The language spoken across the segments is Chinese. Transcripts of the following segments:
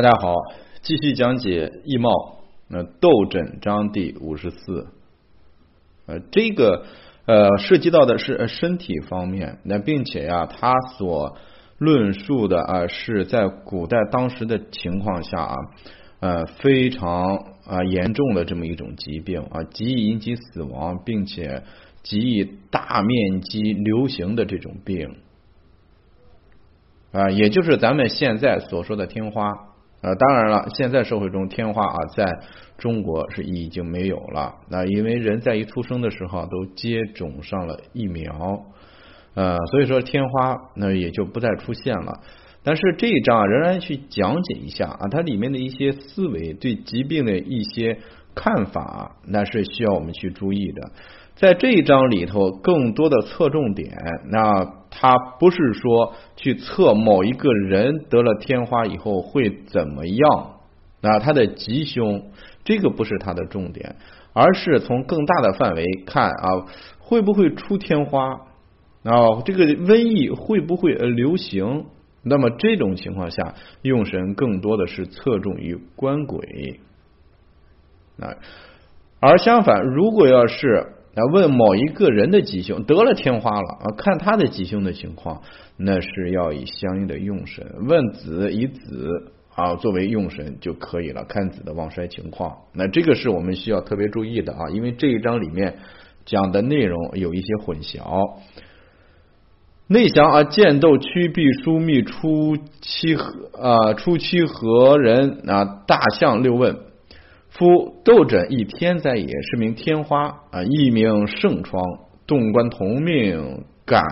大家好，继续讲解易貌那斗诊章第五十四。呃，这个呃涉及到的是身体方面，那并且呀，他所论述的啊是在古代当时的情况下啊，呃非常啊严重的这么一种疾病啊，极易引起死亡，并且极易大面积流行的这种病啊，也就是咱们现在所说的天花。呃，当然了，现在社会中天花啊，在中国是已经没有了。那因为人在一出生的时候都接种上了疫苗，呃，所以说天花那也就不再出现了。但是这一章仍然去讲解一下啊，它里面的一些思维对疾病的一些看法，那是需要我们去注意的。在这一章里头，更多的侧重点，那他不是说去测某一个人得了天花以后会怎么样，那他的吉凶，这个不是他的重点，而是从更大的范围看啊，会不会出天花啊？这个瘟疫会不会流行？那么这种情况下，用神更多的是侧重于官鬼啊，而相反，如果要是。要问某一个人的吉凶得了天花了啊，看他的吉凶的情况，那是要以相应的用神问子以子啊作为用神就可以了，看子的旺衰情况。那这个是我们需要特别注意的啊，因为这一章里面讲的内容有一些混淆。内详啊，剑斗屈必疏密出七合啊出七合人啊大象六问。夫斗诊亦天灾也，是名天花啊，亦名盛疮。动官同命，感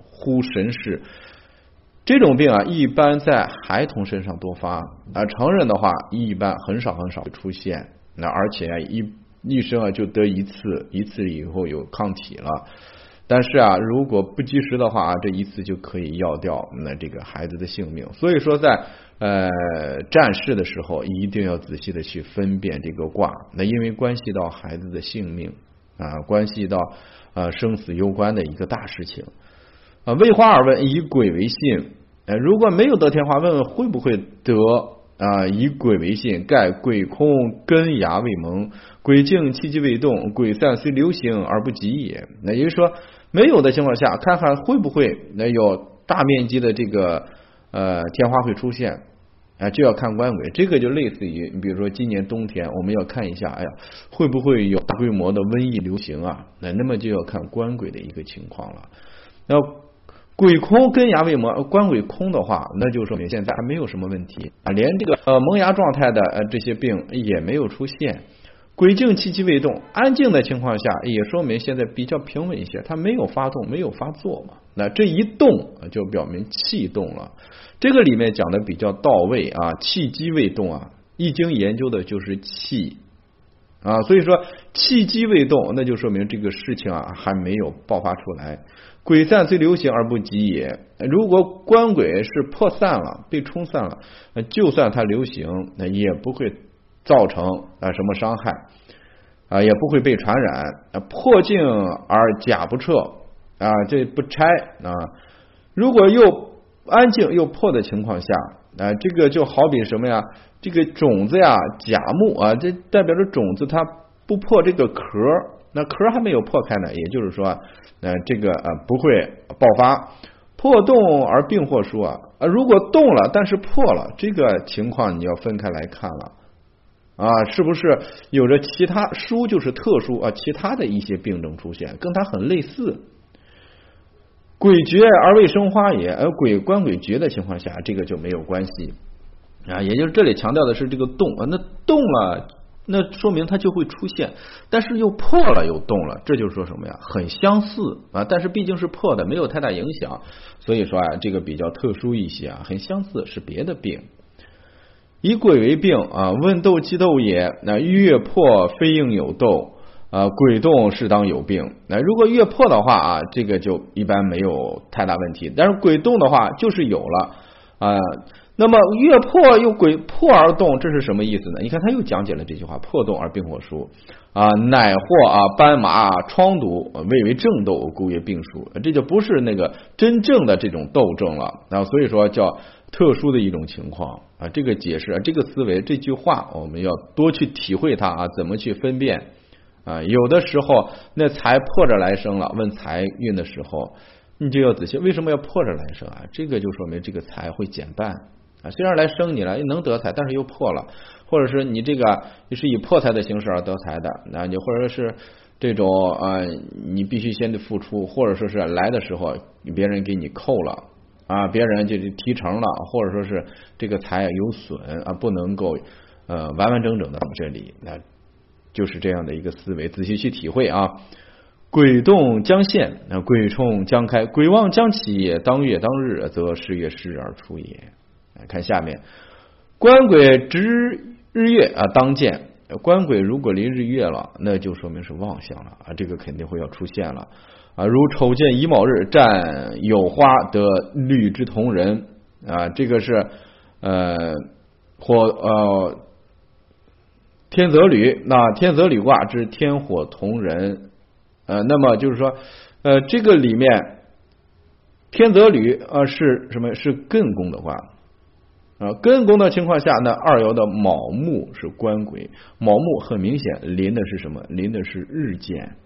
乎神事。这种病啊，一般在孩童身上多发啊，成人的话一般很少很少会出现。那而且啊，一一生啊就得一次，一次以后有抗体了。但是啊，如果不及时的话啊，这一次就可以要掉那这个孩子的性命。所以说在。呃，战事的时候一定要仔细的去分辨这个卦，那因为关系到孩子的性命啊，关系到呃生死攸关的一个大事情啊。为花而问，以鬼为信，呃，如果没有得天花，问问会不会得啊？以鬼为信，盖鬼空根芽未萌，鬼静气机未动，鬼散虽流行而不及也。那也就是说，没有的情况下，看看会不会那有大面积的这个。呃，天花会出现啊，就要看官鬼。这个就类似于，你比如说今年冬天，我们要看一下，哎呀，会不会有大规模的瘟疫流行啊？那那么就要看官鬼的一个情况了。那鬼空根芽未萌，官鬼空的话，那就说明现在还没有什么问题啊，连这个呃萌芽状态的呃这些病也没有出现。鬼静气机未动，安静的情况下，也说明现在比较平稳一些，它没有发动，没有发作嘛。那这一动就表明气动了。这个里面讲的比较到位啊，气机未动啊，易经研究的就是气啊，所以说气机未动，那就说明这个事情啊还没有爆发出来。鬼散虽流行而不及也。如果官鬼是破散了，被冲散了，就算它流行，那也不会造成啊什么伤害啊，也不会被传染啊。破镜而甲不撤啊，这不拆啊。如果又安静又破的情况下，啊，这个就好比什么呀？这个种子呀，甲木啊，这代表着种子它不破这个壳，那壳还没有破开呢，也就是说，呃，这个呃不会爆发。破洞而病或疏啊，啊，如果动了但是破了，这个情况你要分开来看了啊，是不是有着其他书就是特殊啊，其他的一些病症出现，跟它很类似。鬼绝而未生花也，而鬼官鬼绝的情况下，这个就没有关系啊。也就是这里强调的是这个动啊，那动了，那说明它就会出现，但是又破了又动了，这就是说什么呀？很相似啊，但是毕竟是破的，没有太大影响，所以说啊，这个比较特殊一些啊，很相似是别的病。以鬼为病啊，问斗即斗也，那月破非应有斗。啊，鬼动适当有病。那如果月破的话啊，这个就一般没有太大问题。但是鬼动的话，就是有了啊。那么月破又鬼破而动，这是什么意思呢？你看他又讲解了这句话：破动而病火疏啊，乃或啊斑麻疮毒，谓为正斗，故曰病疏。这就不是那个真正的这种斗争了。然后所以说叫特殊的一种情况啊。这个解释啊，这个思维，这句话，我们要多去体会它啊，怎么去分辨啊？有的时候那财破着来生了，问财运的时候，你就要仔细，为什么要破着来生啊？这个就说明这个财会减半啊。虽然来生你了，能得财，但是又破了，或者是你这个你是以破财的形式而得财的，那你或者是。这种啊，你必须先得付出，或者说是来的时候别人给你扣了啊，别人就是提成了，或者说是这个财有损啊，不能够呃完完整整的到这里，那就是这样的一个思维，仔细去体会啊。鬼动将现，那鬼冲将开，鬼旺将起，当月当日则十月时而出也。来看下面，官鬼值日月啊，当见。官鬼如果临日月了，那就说明是旺相了啊，这个肯定会要出现了啊。如丑见乙卯日占有花得绿之同人啊，这个是呃火呃天泽履，那天泽履卦之天火同人呃，那么就是说呃这个里面天泽履呃是什么？是艮宫的卦。啊，艮宫的情况下，那二爻的卯木是官鬼，卯木很明显临的是什么？临的是日见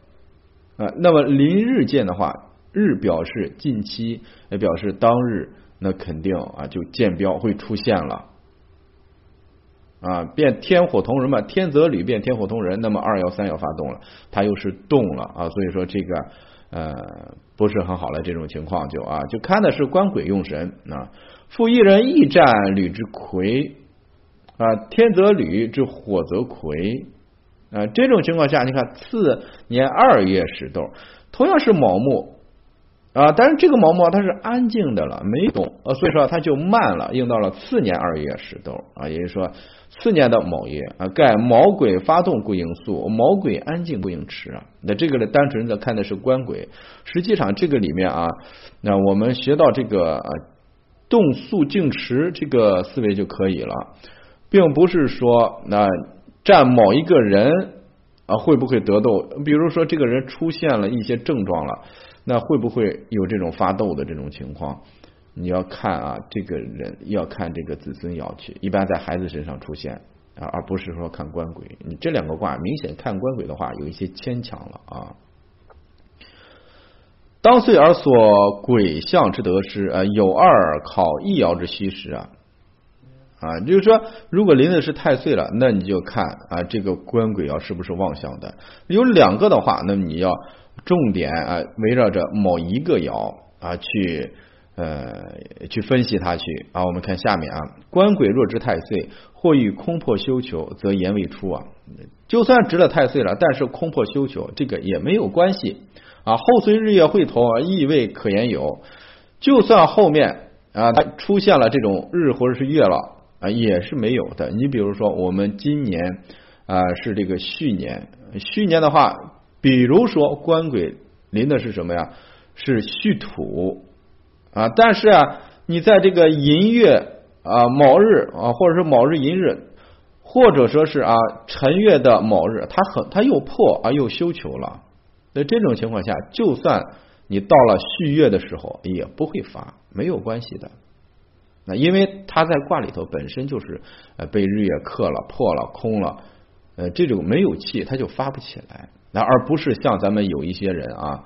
啊。那么临日见的话，日表示近期，也表示当日，那肯定啊就见标会出现了啊。变天火同人嘛，天泽履变天火同人，那么二幺三要发动了，它又是动了啊。所以说这个呃不是很好的这种情况，就啊就看的是官鬼用神啊。复一人亦战履之魁啊，天则履之火则魁啊，这种情况下，你看次年二月始豆，同样是卯木啊，但是这个卯木它是安静的了，没动啊，所以说它就慢了，应到了次年二月始豆啊，也就是说次年的卯月啊，盖卯鬼发动故应速，卯鬼安静不应迟啊。那这个呢，单纯的看的是官鬼，实际上这个里面啊，那我们学到这个啊。动速静迟这个思维就可以了，并不是说那占某一个人啊会不会得痘，比如说这个人出现了一些症状了，那会不会有这种发痘的这种情况？你要看啊，这个人要看这个子孙爻去，一般在孩子身上出现啊，而不是说看官鬼。你这两个卦明显看官鬼的话，有一些牵强了啊。当岁而所鬼象之得失呃，有二考一爻之虚实啊啊，就是说，如果临的是太岁了，那你就看啊，这个官鬼爻是不是旺相的？有两个的话，那么你要重点啊，围绕着某一个爻啊去呃去分析它去啊。我们看下面啊，官鬼若知太岁，或欲空破修求，则言未出啊。就算值了太岁了，但是空破修求，这个也没有关系。啊，后随日月会同，意味可言有。就算后面啊，它出现了这种日或者是月了啊，也是没有的。你比如说，我们今年啊是这个戌年，戌年的话，比如说官鬼临的是什么呀？是戌土啊。但是啊，你在这个寅月啊卯日啊，或者是卯日寅日，或者说是啊辰月的卯日，它很它又破啊又休囚了。在这种情况下，就算你到了续月的时候，也不会发，没有关系的。那因为它在卦里头本身就是呃被日月克了、破了、空了，呃这种没有气，它就发不起来。那而不是像咱们有一些人啊，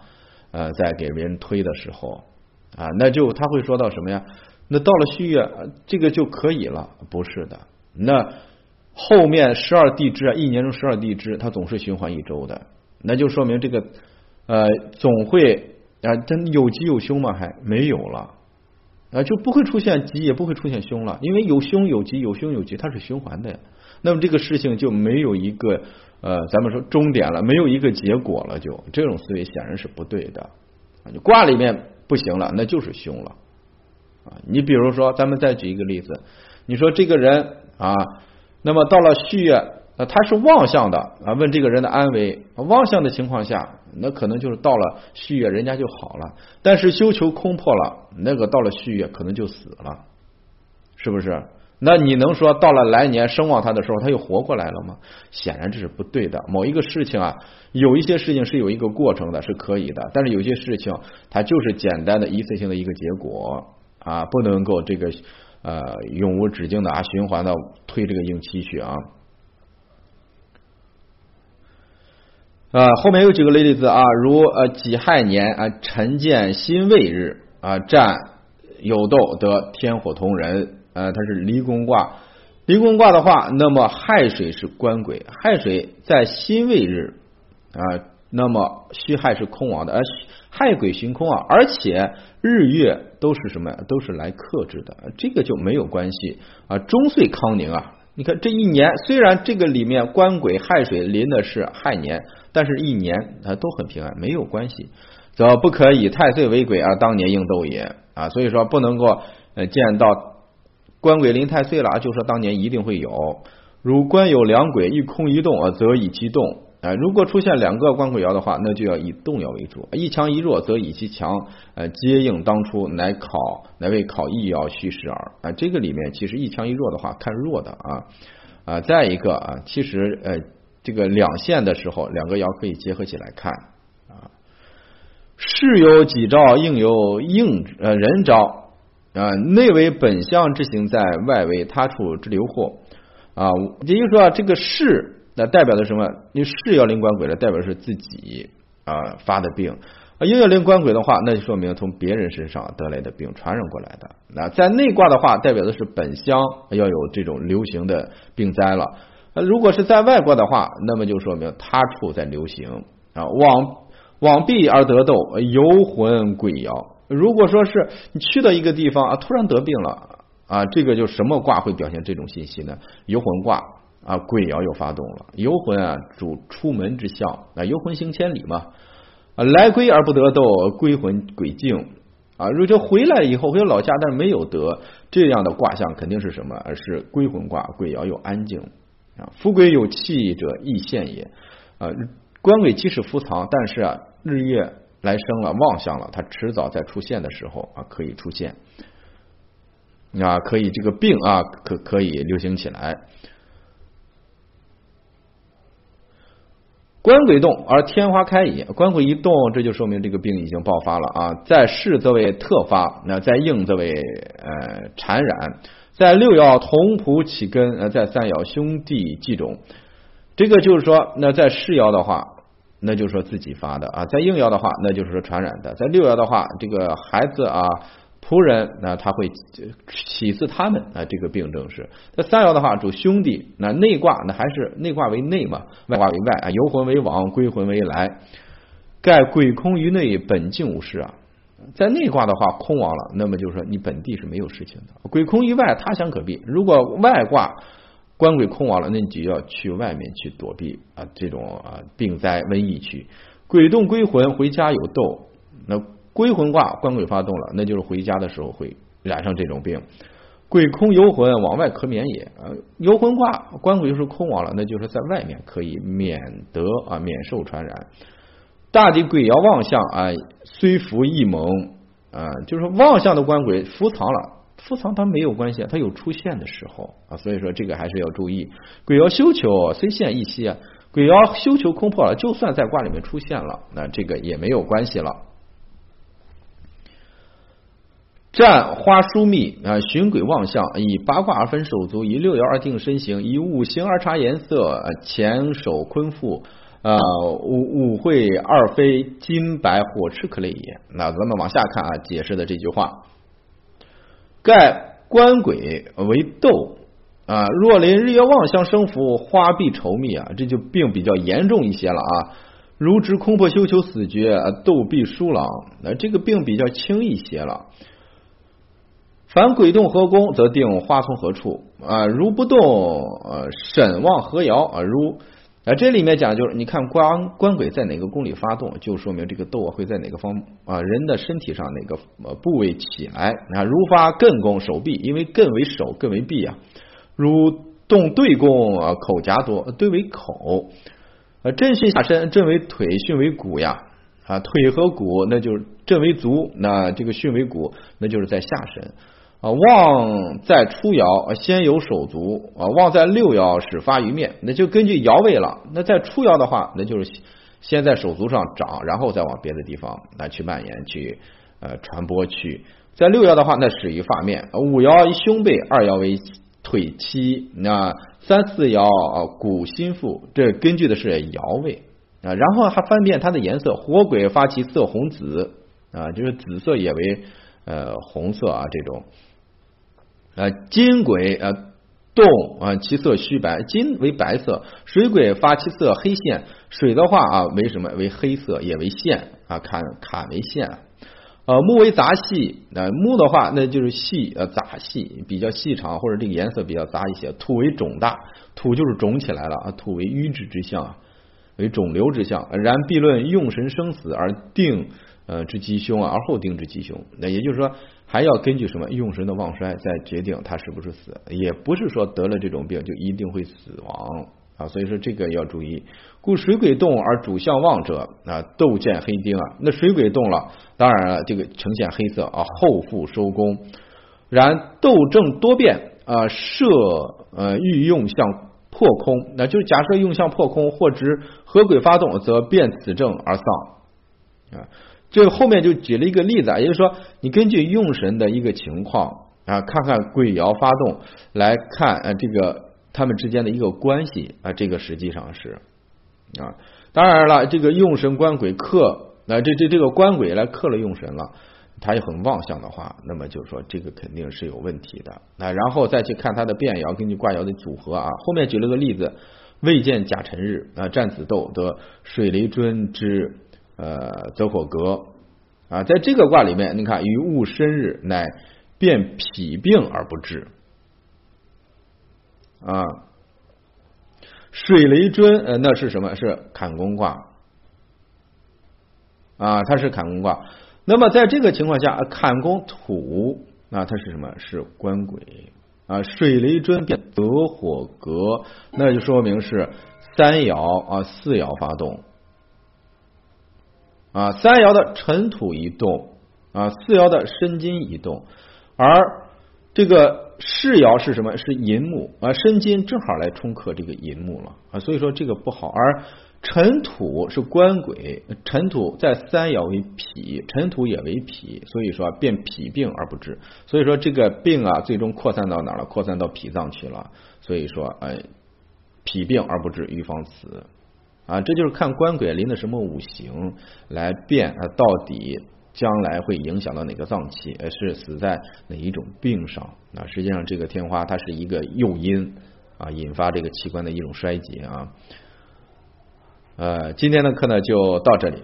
呃在给别人推的时候啊，那就他会说到什么呀？那到了戌月，这个就可以了？不是的。那后面十二地支啊，一年中十二地支，它总是循环一周的。那就说明这个呃总会啊，真有吉有凶吗？还没有了啊，就不会出现吉，也不会出现凶了，因为有凶有吉，有凶有吉，它是循环的呀。那么这个事情就没有一个呃，咱们说终点了，没有一个结果了，就这种思维显然是不对的啊。你卦里面不行了，那就是凶了啊。你比如说，咱们再举一个例子，你说这个人啊，那么到了戌月。那他是妄相的啊，问这个人的安危，妄相的情况下，那可能就是到了续月，人家就好了。但是修求空破了，那个到了续月可能就死了，是不是？那你能说到了来年声望他的时候，他又活过来了吗？显然这是不对的。某一个事情啊，有一些事情是有一个过程的，是可以的。但是有些事情，它就是简单的一次性的一个结果啊，不能够这个呃永无止境的啊循环的推这个应期去啊。啊，后面有几个例子啊，如呃己亥年啊辰见辛未日啊占有斗得天火同人，呃，它是离宫卦。离宫卦的话，那么亥水是官鬼，亥水在辛未日啊，那么戌亥是空亡的，而亥鬼行空啊，而且日月都是什么呀？都是来克制的，这个就没有关系啊。中岁康宁啊，你看这一年虽然这个里面官鬼亥水临的是亥年。但是，一年啊都很平安，没有关系，则不可以太岁为鬼啊，当年应斗也啊，所以说不能够呃见到官鬼临太岁了，就说当年一定会有。如官有两鬼一空一动啊，则以其动啊。如果出现两个官鬼爻的话，那就要以动爻为主，一强一弱则以其强呃接应当初，乃考乃为考易爻虚实耳啊。这个里面其实一强一弱的话，看弱的啊啊。再一个啊，其实呃。这个两线的时候，两个爻可以结合起来看啊。事有己兆，应有应呃人兆啊。内为本相之行在，外为他处之流祸啊。也就是说，这个事那代表的什么？你事要灵官鬼了，代表是自己啊发的病啊；应要灵官鬼的话，那就说明从别人身上得来的病传染过来的。那在内卦的话，代表的是本相要有这种流行的病灾了。那如果是在外卦的话，那么就说明他处在流行啊，往往避而得斗，游魂鬼爻。如果说是你去到一个地方啊，突然得病了啊，这个就什么卦会表现这种信息呢？游魂卦啊，鬼爻又发动了。游魂啊，主出门之象啊，游魂行千里嘛啊，来归而不得斗，归魂鬼静啊。如果回来以后回老家，但是没有得这样的卦象，肯定是什么？而是归魂卦，鬼爻又安静。啊，夫鬼有气者易现也。啊，官鬼即使伏藏，但是啊，日月来生了望相了，它迟早在出现的时候啊，可以出现。啊，可以这个病啊，可可以流行起来。官鬼动而天花开也，官鬼一动，这就说明这个病已经爆发了啊。在世则为特发，那在应则为呃缠染。在六爻同仆起根，呃，在三爻兄弟继种，这个就是说，那在世爻的话，那就是说自己发的啊；在应爻的话，那就是说传染的；在六爻的话，这个孩子啊，仆人，那他会起自他们啊，这个病症是。在三爻的话，主兄弟，那内卦那还是内卦为内嘛，外卦为外啊，游魂为往，归魂为来，盖鬼空于内，本静无事啊。在内卦的话，空亡了，那么就是说你本地是没有事情的。鬼空于外，他乡可避。如果外卦官鬼空亡了，那你就要去外面去躲避啊，这种啊病灾瘟疫去。鬼动归魂，回家有斗。那归魂卦官鬼发动了，那就是回家的时候会染上这种病。鬼空游魂，往外可免也。呃，游魂卦官鬼就是空亡了，那就是在外面可以免得啊免受传染。大地鬼爻旺相啊，虽伏亦蒙啊，就是旺相的官鬼伏藏了，伏藏它没有关系，它有出现的时候啊，所以说这个还是要注意。鬼爻休囚虽现一息啊，鬼爻休囚空破了，就算在卦里面出现了，那这个也没有关系了。占花疏密啊，寻鬼望相，以八卦而分手足，以六爻而定身形，以五行而察颜色，前手坤复。啊，五五会二飞金白火赤可类也。那咱们往下看啊，解释的这句话，盖官鬼为斗啊，若临日月望相生福，花必稠密啊，这就病比较严重一些了啊。如之空破休囚死绝，斗必疏朗，那这个病比较轻一些了。凡鬼动何宫，则定花从何处啊？如不动，呃，沈望何爻啊？如啊，这里面讲就是，你看官官鬼在哪个宫里发动，就说明这个斗会在哪个方啊人的身体上哪个部位起来啊。如发艮宫手臂，因为艮为手，艮为臂啊。如动对宫啊，口夹多，对为口。啊，震巽下身，震为腿，巽为骨呀。啊，腿和骨，那就是震为足，那这个巽为骨，那就是在下身。啊，旺在初爻，先有手足啊；旺在六爻，始发于面，那就根据爻位了。那在初爻的话，那就是先在手足上长，然后再往别的地方来去蔓延、去呃传播、去在六爻的话，那始于发面；五爻胸背，二爻为腿膝，那三四爻啊骨心腹。这根据的是爻位啊。然后还分辨它的颜色，火鬼发其色红紫啊，就是紫色也为呃红色啊这种。呃，金鬼呃动啊，其色虚白，金为白色；水鬼发其色黑线，水的话啊为什么为黑色，也为线啊，坎坎为线。呃，木为杂细，那木的话那就是细呃杂细，比较细长或者这个颜色比较杂一些。土为肿大，土就是肿起来了啊，土为瘀滞之象，为肿瘤之象。然必论用神生死而定呃之吉凶，而后定之吉凶。那也就是说。还要根据什么用神的旺衰再决定他是不是死，也不是说得了这种病就一定会死亡啊，所以说这个要注意。故水鬼动而主相旺者啊，斗见黑丁啊，那水鬼动了，当然了，这个呈现黑色啊，后复收工。然斗正多变啊，设呃欲用相破空，那就是假设用相破空，或知合鬼发动，则变此正而丧啊。这后面就举了一个例子啊，也就是说，你根据用神的一个情况啊，看看鬼爻发动，来看啊这个他们之间的一个关系啊，这个实际上是啊，当然了，这个用神官鬼克，那这这这个官鬼来克了用神了，他也很旺相的话，那么就是说这个肯定是有问题的。那然后再去看他的变爻，根据卦爻的组合啊，后面举了个例子，未见甲辰日啊，战子斗得水雷尊之。呃，走火格啊，在这个卦里面，你看于戊申日乃变脾病而不治啊。水雷尊呃，那是什么？是坎宫卦啊，它是坎宫卦。那么在这个情况下，坎宫土啊，它是什么？是官鬼啊。水雷尊变得火格，那就说明是三爻啊，四爻发动。啊，三爻的尘土一动啊，四爻的申金一动，而这个世爻是什么？是寅木啊，申金正好来冲克这个寅木了啊，所以说这个不好。而尘土是官鬼，尘土在三爻为脾，尘土也为脾，所以说变脾病而不治。所以说这个病啊，最终扩散到哪了？扩散到脾脏去了。所以说，哎，脾病而不治，预防此。啊，这就是看官鬼临的什么五行来变啊，到底将来会影响到哪个脏器？是死在哪一种病上？啊，实际上这个天花它是一个诱因啊，引发这个器官的一种衰竭啊。呃，今天的课呢就到这里。